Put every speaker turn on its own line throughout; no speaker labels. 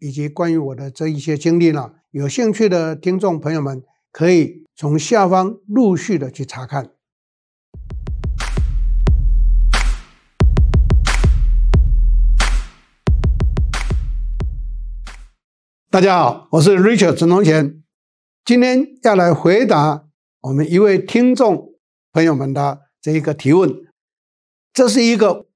以及关于我的这一些经历呢，有兴趣的听众朋友们可以从下方陆续的去查看。大家好，我是 Richard 陈宗贤，今天要来回答我们一位听众朋友们的这一个提问。这是一个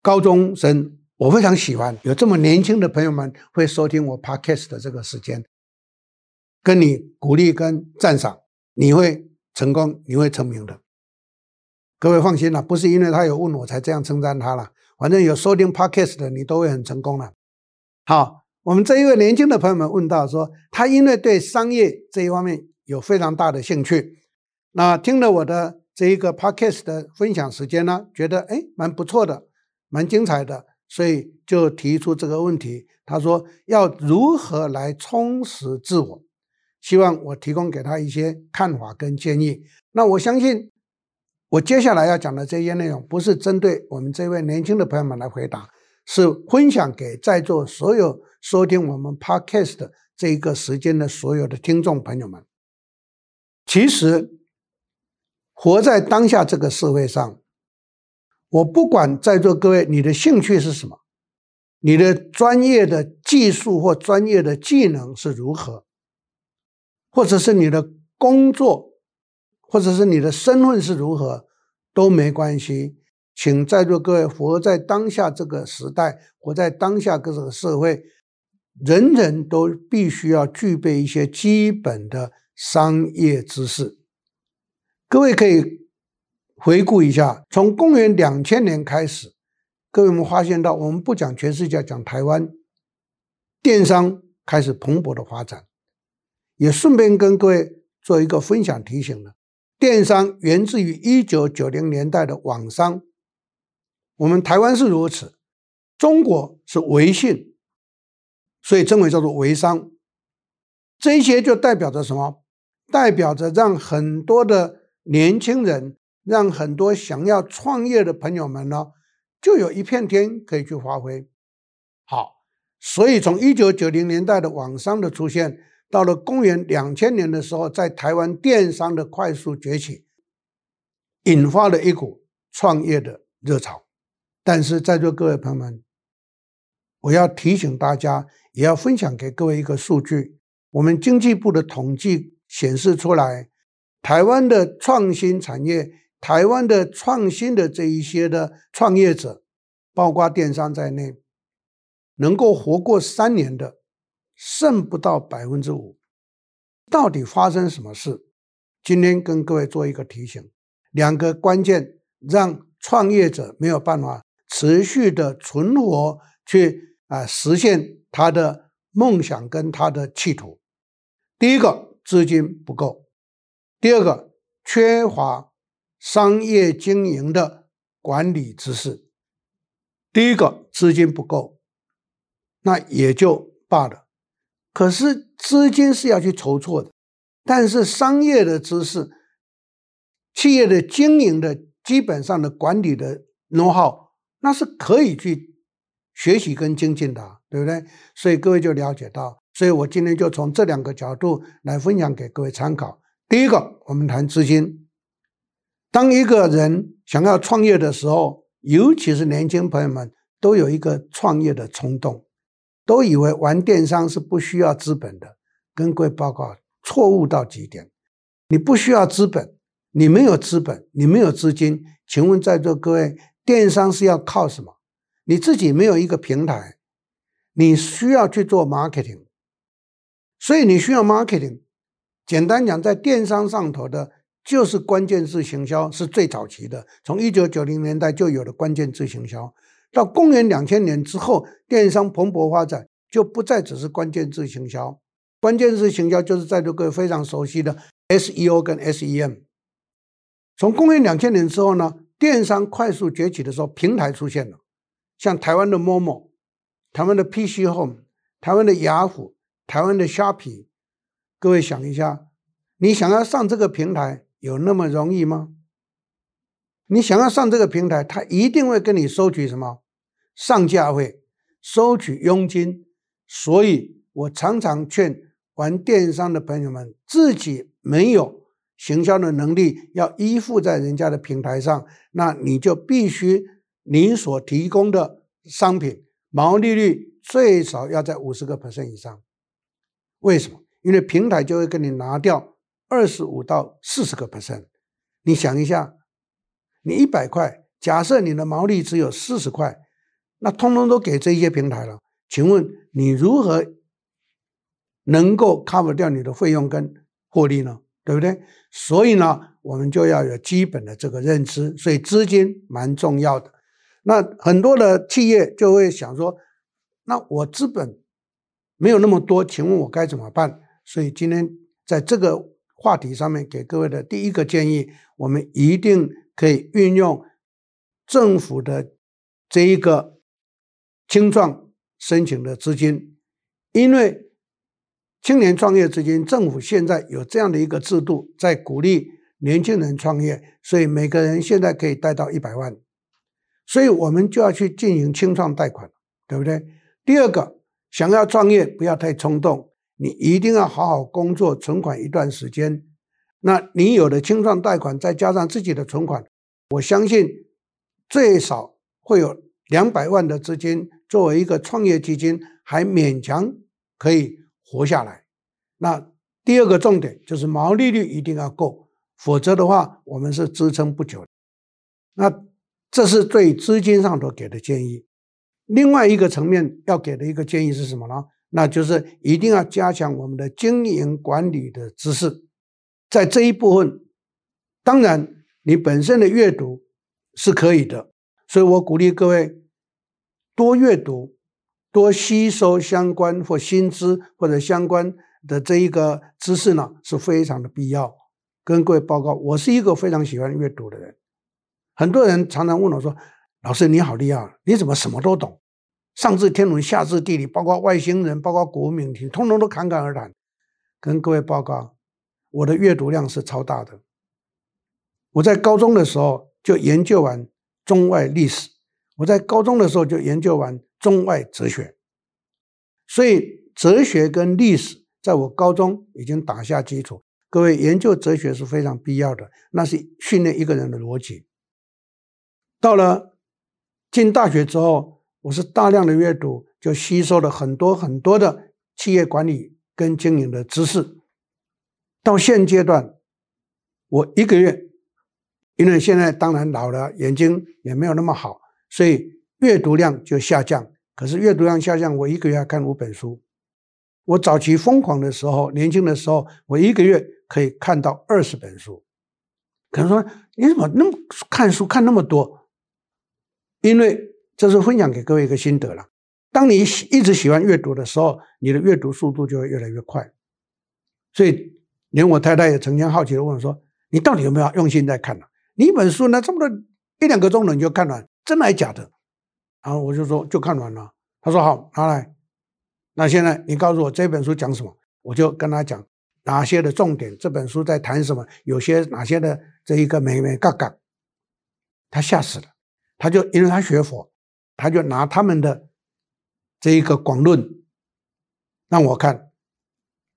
高中生，我非常喜欢有这么年轻的朋友们会收听我 Podcast 的这个时间，跟你鼓励跟赞赏，你会成功，你会成名的。各位放心了，不是因为他有问我才这样称赞他了，反正有收听 Podcast 的，你都会很成功了。好，我们这一位年轻的朋友们问到说，他因为对商业这一方面有非常大的兴趣，那听了我的。这一个 podcast 的分享时间呢，觉得哎蛮不错的，蛮精彩的，所以就提出这个问题。他说要如何来充实自我，希望我提供给他一些看法跟建议。那我相信，我接下来要讲的这些内容，不是针对我们这位年轻的朋友们来回答，是分享给在座所有收听我们 podcast 这一个时间的所有的听众朋友们。其实。活在当下这个社会上，我不管在座各位你的兴趣是什么，你的专业的技术或专业的技能是如何，或者是你的工作，或者是你的身份是如何，都没关系。请在座各位活在当下这个时代，活在当下这个社会，人人都必须要具备一些基本的商业知识。各位可以回顾一下，从公元两千年开始，各位我们发现到，我们不讲全世界，讲台湾，电商开始蓬勃的发展，也顺便跟各位做一个分享提醒了。电商源自于一九九零年代的网商，我们台湾是如此，中国是微信，所以称为叫做微商。这些就代表着什么？代表着让很多的年轻人让很多想要创业的朋友们呢，就有一片天可以去发挥。好，所以从一九九零年代的网商的出现，到了公元两千年的时候，在台湾电商的快速崛起，引发了一股创业的热潮。但是在座各位朋友们，我要提醒大家，也要分享给各位一个数据：我们经济部的统计显示出来。台湾的创新产业，台湾的创新的这一些的创业者，包括电商在内，能够活过三年的，剩不到百分之五。到底发生什么事？今天跟各位做一个提醒：两个关键让创业者没有办法持续的存活，去啊实现他的梦想跟他的企图。第一个，资金不够。第二个，缺乏商业经营的管理知识。第一个，资金不够，那也就罢了。可是资金是要去筹措的，但是商业的知识、企业的经营的基本上的管理的 know-how，那是可以去学习跟精进的，对不对？所以各位就了解到，所以我今天就从这两个角度来分享给各位参考。第一个，我们谈资金。当一个人想要创业的时候，尤其是年轻朋友们，都有一个创业的冲动，都以为玩电商是不需要资本的。跟各位报告，错误到极点。你不需要资本，你没有资本，你没有资金。请问在座各位，电商是要靠什么？你自己没有一个平台，你需要去做 marketing，所以你需要 marketing。简单讲，在电商上头的，就是关键字行销是最早期的。从一九九零年代就有了关键字行销，到公元两千年之后，电商蓬勃发展，就不再只是关键字行销，关键字行销就是在座各位非常熟悉的 SEO 跟 SEM。从公元两千年之后呢，电商快速崛起的时候，平台出现了，像台湾的 Momo、台湾的 PC Home、台湾的雅虎、台湾的 Shopee。各位想一下，你想要上这个平台有那么容易吗？你想要上这个平台，他一定会跟你收取什么上架费，收取佣金。所以我常常劝玩电商的朋友们，自己没有行销的能力，要依附在人家的平台上，那你就必须你所提供的商品毛利率最少要在五十个 percent 以上。为什么？因为平台就会跟你拿掉二十五到四十个 percent。你想一下，你一百块，假设你的毛利只有四十块，那通通都给这些平台了。请问你如何能够 cover 掉你的费用跟获利呢？对不对？所以呢，我们就要有基本的这个认知，所以资金蛮重要的。那很多的企业就会想说，那我资本没有那么多，请问我该怎么办？所以今天在这个话题上面给各位的第一个建议，我们一定可以运用政府的这一个青创。申请的资金，因为青年创业资金，政府现在有这样的一个制度，在鼓励年轻人创业，所以每个人现在可以贷到一百万，所以我们就要去进行青创贷款，对不对？第二个，想要创业不要太冲动，你一定要好好工作，存款一段时间。那你有了清创贷款，再加上自己的存款，我相信最少会有两百万的资金。作为一个创业基金，还勉强可以活下来。那第二个重点就是毛利率一定要够，否则的话，我们是支撑不久。那这是对资金上头给的建议。另外一个层面要给的一个建议是什么呢？那就是一定要加强我们的经营管理的知识。在这一部分，当然你本身的阅读是可以的，所以我鼓励各位。多阅读，多吸收相关或新知或者相关的这一个知识呢，是非常的必要。跟各位报告，我是一个非常喜欢阅读的人。很多人常常问我说：“老师你好厉害，你怎么什么都懂？上知天文，下知地理，包括外星人，包括国民体，通通都侃侃而谈。”跟各位报告，我的阅读量是超大的。我在高中的时候就研究完中外历史。我在高中的时候就研究完中外哲学，所以哲学跟历史在我高中已经打下基础。各位研究哲学是非常必要的，那是训练一个人的逻辑。到了进大学之后，我是大量的阅读，就吸收了很多很多的企业管理跟经营的知识。到现阶段，我一个月，因为现在当然老了，眼睛也没有那么好。所以阅读量就下降，可是阅读量下降，我一个月要看五本书。我早期疯狂的时候，年轻的时候，我一个月可以看到二十本书。可能说你怎么那么看书看那么多？因为这是分享给各位一个心得了。当你喜一直喜欢阅读的时候，你的阅读速度就会越来越快。所以连我太太也曾经好奇的问我说：“你到底有没有用心在看呢？你一本书呢，这么多一两个钟头你就看完？”真的还假的？然后我就说就看完了。他说好，拿来。那现在你告诉我这本书讲什么？我就跟他讲哪些的重点，这本书在谈什么，有些哪些的这一个眉眉嘎嘎。他吓死了，他就因为他学佛，他就拿他们的这一个广论让我看。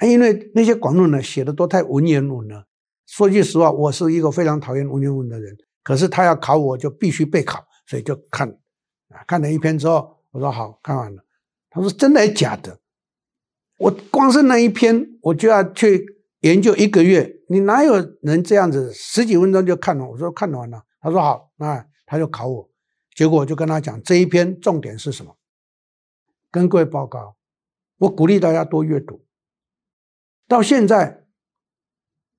因为那些广论呢写的都太文言文了。说句实话，我是一个非常讨厌文言文的人。可是他要考我，就必须备考。所以就看，啊，看了一篇之后，我说好，看完了。他说真的还假的？我光是那一篇，我就要去研究一个月。你哪有人这样子十几分钟就看完？我说看完了。他说好，那他就考我。结果我就跟他讲这一篇重点是什么？跟各位报告，我鼓励大家多阅读。到现在，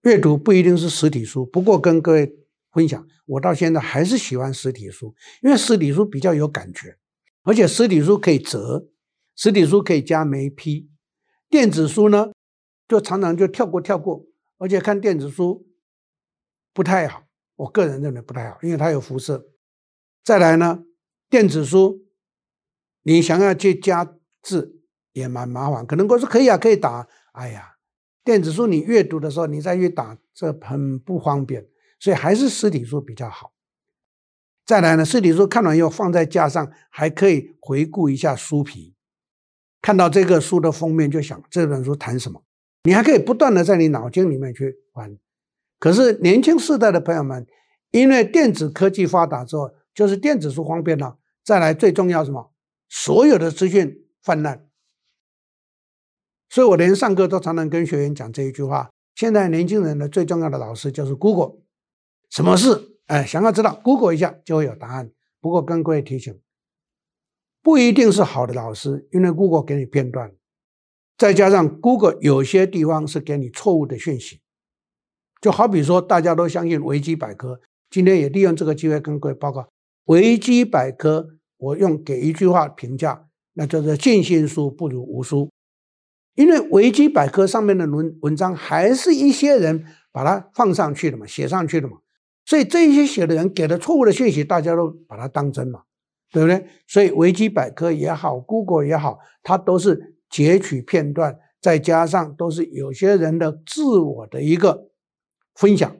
阅读不一定是实体书，不过跟各位。分享，我到现在还是喜欢实体书，因为实体书比较有感觉，而且实体书可以折，实体书可以加眉批，电子书呢，就常常就跳过跳过，而且看电子书不太好，我个人认为不太好，因为它有辐射。再来呢，电子书你想要去加字也蛮麻烦，可能我说可以啊，可以打，哎呀，电子书你阅读的时候你再去打，这很不方便，所以还是实体书比较好。再来呢，实体书看完以后放在架上，还可以回顾一下书皮，看到这个书的封面就想这本书谈什么，你还可以不断的在你脑筋里面去玩。可是年轻世代的朋友们，因为电子科技发达之后，就是电子书方便了。再来最重要什么？所有的资讯泛滥，所以我连上课都常常跟学员讲这一句话：现在年轻人的最重要的老师就是 Google，什么事？哎，想要知道，Google 一下就会有答案。不过跟各位提醒，不一定是好的老师，因为 Google 给你片段，再加上 Google 有些地方是给你错误的讯息。就好比说，大家都相信维基百科，今天也利用这个机会跟各位报告，维基百科我用给一句话评价，那叫做尽信书不如无书。因为维基百科上面的文文章还是一些人把它放上去的嘛，写上去的嘛。所以这些写的人给的错误的信息，大家都把它当真嘛，对不对？所以维基百科也好，Google 也好，它都是截取片段，再加上都是有些人的自我的一个分享，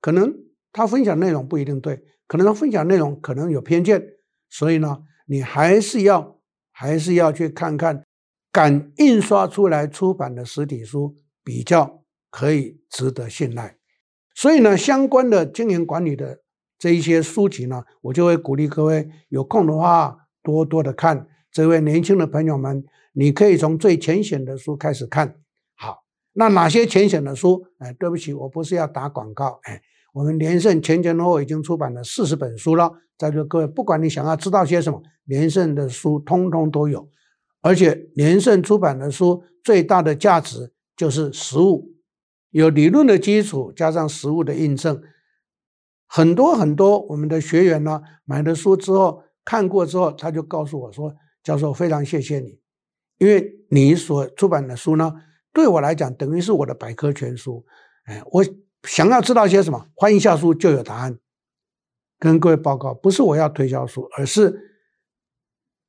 可能他分享内容不一定对，可能他分享内容可能有偏见，所以呢，你还是要还是要去看看，敢印刷出来出版的实体书比较可以值得信赖。所以呢，相关的经营管理的这一些书籍呢，我就会鼓励各位有空的话多多的看。这位年轻的朋友们，你可以从最浅显的书开始看。好，那哪些浅显的书？哎，对不起，我不是要打广告。哎，我们连胜前前后后已经出版了四十本书了。在座各位，不管你想要知道些什么，连胜的书通通都有。而且连胜出版的书最大的价值就是实物。有理论的基础，加上实物的印证，很多很多我们的学员呢，买了书之后看过之后，他就告诉我说：“教授，非常谢谢你，因为你所出版的书呢，对我来讲等于是我的百科全书。哎，我想要知道些什么，翻一下书就有答案。跟各位报告，不是我要推销书，而是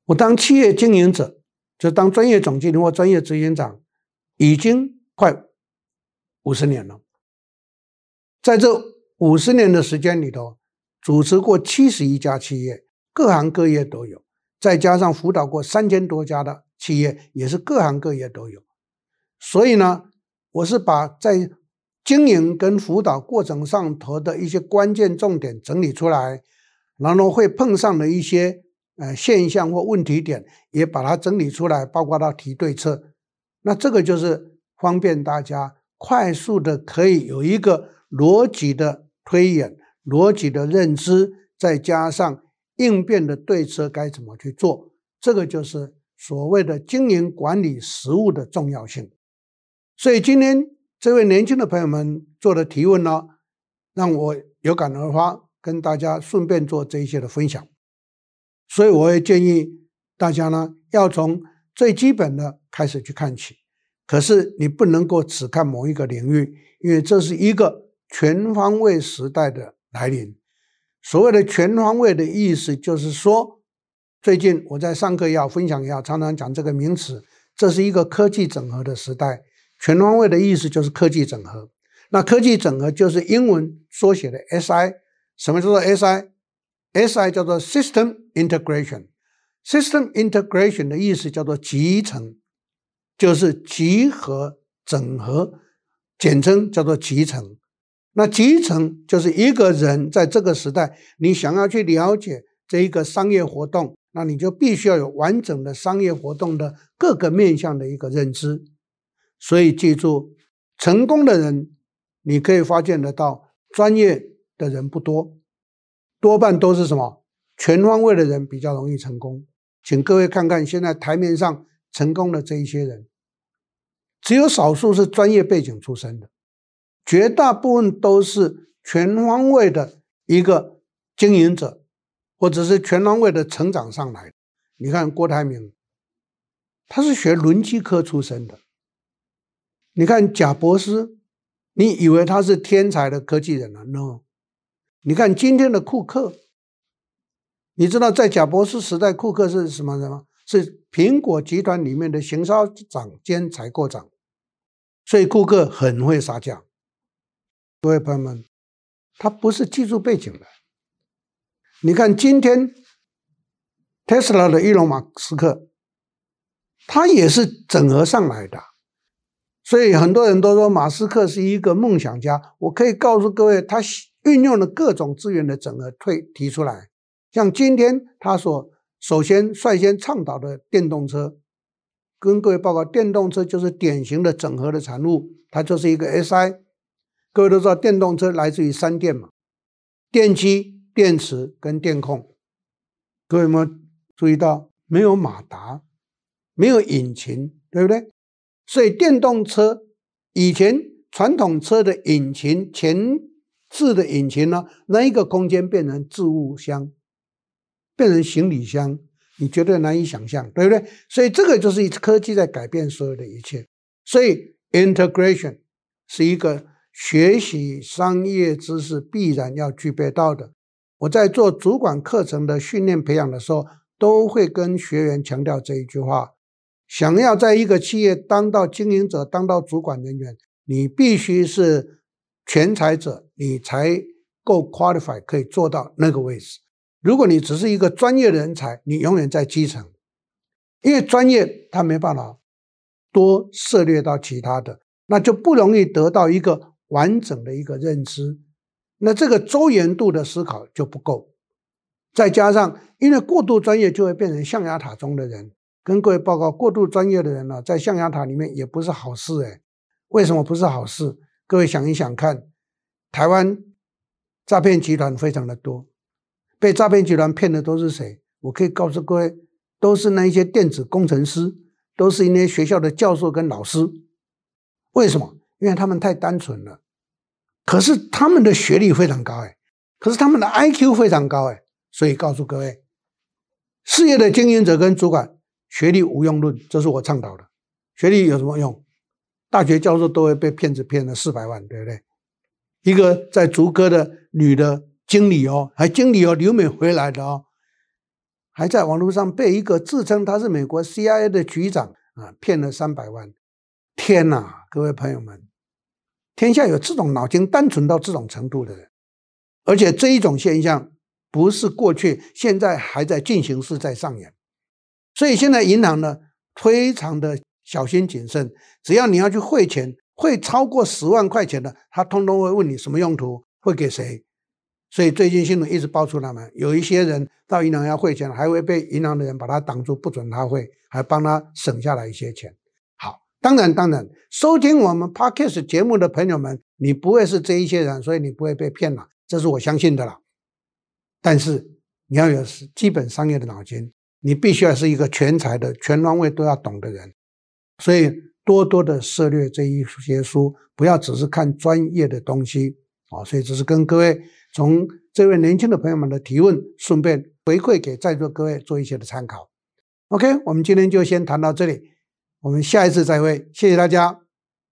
我当企业经营者，就当专业总经理或专业执行长，已经快。”五十年了，在这五十年的时间里头，主持过七十一家企业，各行各业都有，再加上辅导过三千多家的企业，也是各行各业都有。所以呢，我是把在经营跟辅导过程上头的一些关键重点整理出来，然后会碰上的一些呃现象或问题点，也把它整理出来，包括到提对策。那这个就是方便大家。快速的可以有一个逻辑的推演、逻辑的认知，再加上应变的对策该怎么去做，这个就是所谓的经营管理实务的重要性。所以今天这位年轻的朋友们做的提问呢，让我有感而发，跟大家顺便做这一些的分享。所以我也建议大家呢，要从最基本的开始去看起。可是你不能够只看某一个领域，因为这是一个全方位时代的来临。所谓的全方位的意思，就是说，最近我在上课也好，分享也好，常常讲这个名词，这是一个科技整合的时代。全方位的意思就是科技整合。那科技整合就是英文缩写的 SI。什么叫做 SI？SI 叫做 System Integration。System Integration 的意思叫做集成。就是集合、整合，简称叫做集成。那集成就是一个人在这个时代，你想要去了解这一个商业活动，那你就必须要有完整的商业活动的各个面向的一个认知。所以记住，成功的人，你可以发现得到，专业的人不多，多半都是什么？全方位的人比较容易成功。请各位看看现在台面上。成功的这一些人，只有少数是专业背景出身的，绝大部分都是全方位的一个经营者，或者是全方位的成长上来的。你看郭台铭，他是学轮机科出身的。你看贾伯斯，你以为他是天才的科技人啊？No。你看今天的库克，你知道在贾伯斯时代，库克是什么人吗？是苹果集团里面的行销长兼采购长，所以库克很会杀价。各位朋友们，他不是技术背景的。你看今天特斯拉的伊隆马斯克，他也是整合上来的。所以很多人都说马斯克是一个梦想家。我可以告诉各位，他运用了各种资源的整合推提出来，像今天他所首先率先倡导的电动车，跟各位报告，电动车就是典型的整合的产物，它就是一个 SI。各位都知道，电动车来自于三电嘛，电机、电池跟电控。各位有没有注意到，没有马达，没有引擎，对不对？所以电动车以前传统车的引擎前置的引擎呢，那一个空间变成置物箱。变成行李箱，你绝对难以想象，对不对？所以这个就是科技在改变所有的一切。所以 integration 是一个学习商业知识必然要具备到的。我在做主管课程的训练培养的时候，都会跟学员强调这一句话：想要在一个企业当到经营者、当到主管人员，你必须是全才者，你才够 qualify 可以做到那个位置。如果你只是一个专业人才，你永远在基层，因为专业他没办法多涉猎到其他的，那就不容易得到一个完整的一个认知，那这个周延度的思考就不够。再加上因为过度专业，就会变成象牙塔中的人。跟各位报告，过度专业的人呢，在象牙塔里面也不是好事诶。为什么不是好事？各位想一想看，台湾诈骗集团非常的多。被诈骗集团骗的都是谁？我可以告诉各位，都是那一些电子工程师，都是一些学校的教授跟老师。为什么？因为他们太单纯了。可是他们的学历非常高哎，可是他们的 IQ 非常高哎。所以告诉各位，事业的经营者跟主管，学历无用论，这是我倡导的。学历有什么用？大学教授都会被骗子骗了四百万，对不对？一个在竹科的女的。经理哦，还经理哦，留美回来的哦，还在网络上被一个自称他是美国 CIA 的局长啊骗了三百万。天哪，各位朋友们，天下有这种脑筋单纯到这种程度的人，而且这一种现象不是过去，现在还在进行式在上演。所以现在银行呢，非常的小心谨慎，只要你要去汇钱，汇超过十万块钱的，他通通会问你什么用途，会给谁。所以最近新闻一直爆出来嘛，有一些人到银行要汇钱，还会被银行的人把他挡住，不准他汇，还帮他省下来一些钱。好，当然当然，收听我们 Podcast 节目的朋友们，你不会是这一些人，所以你不会被骗了，这是我相信的了。但是你要有基本商业的脑筋，你必须要是一个全才的、全方位都要懂的人。所以多多的涉猎这一些书，不要只是看专业的东西啊。所以这是跟各位。从这位年轻的朋友们的提问，顺便回馈给在座各位做一些的参考。OK，我们今天就先谈到这里，我们下一次再会，谢谢大家。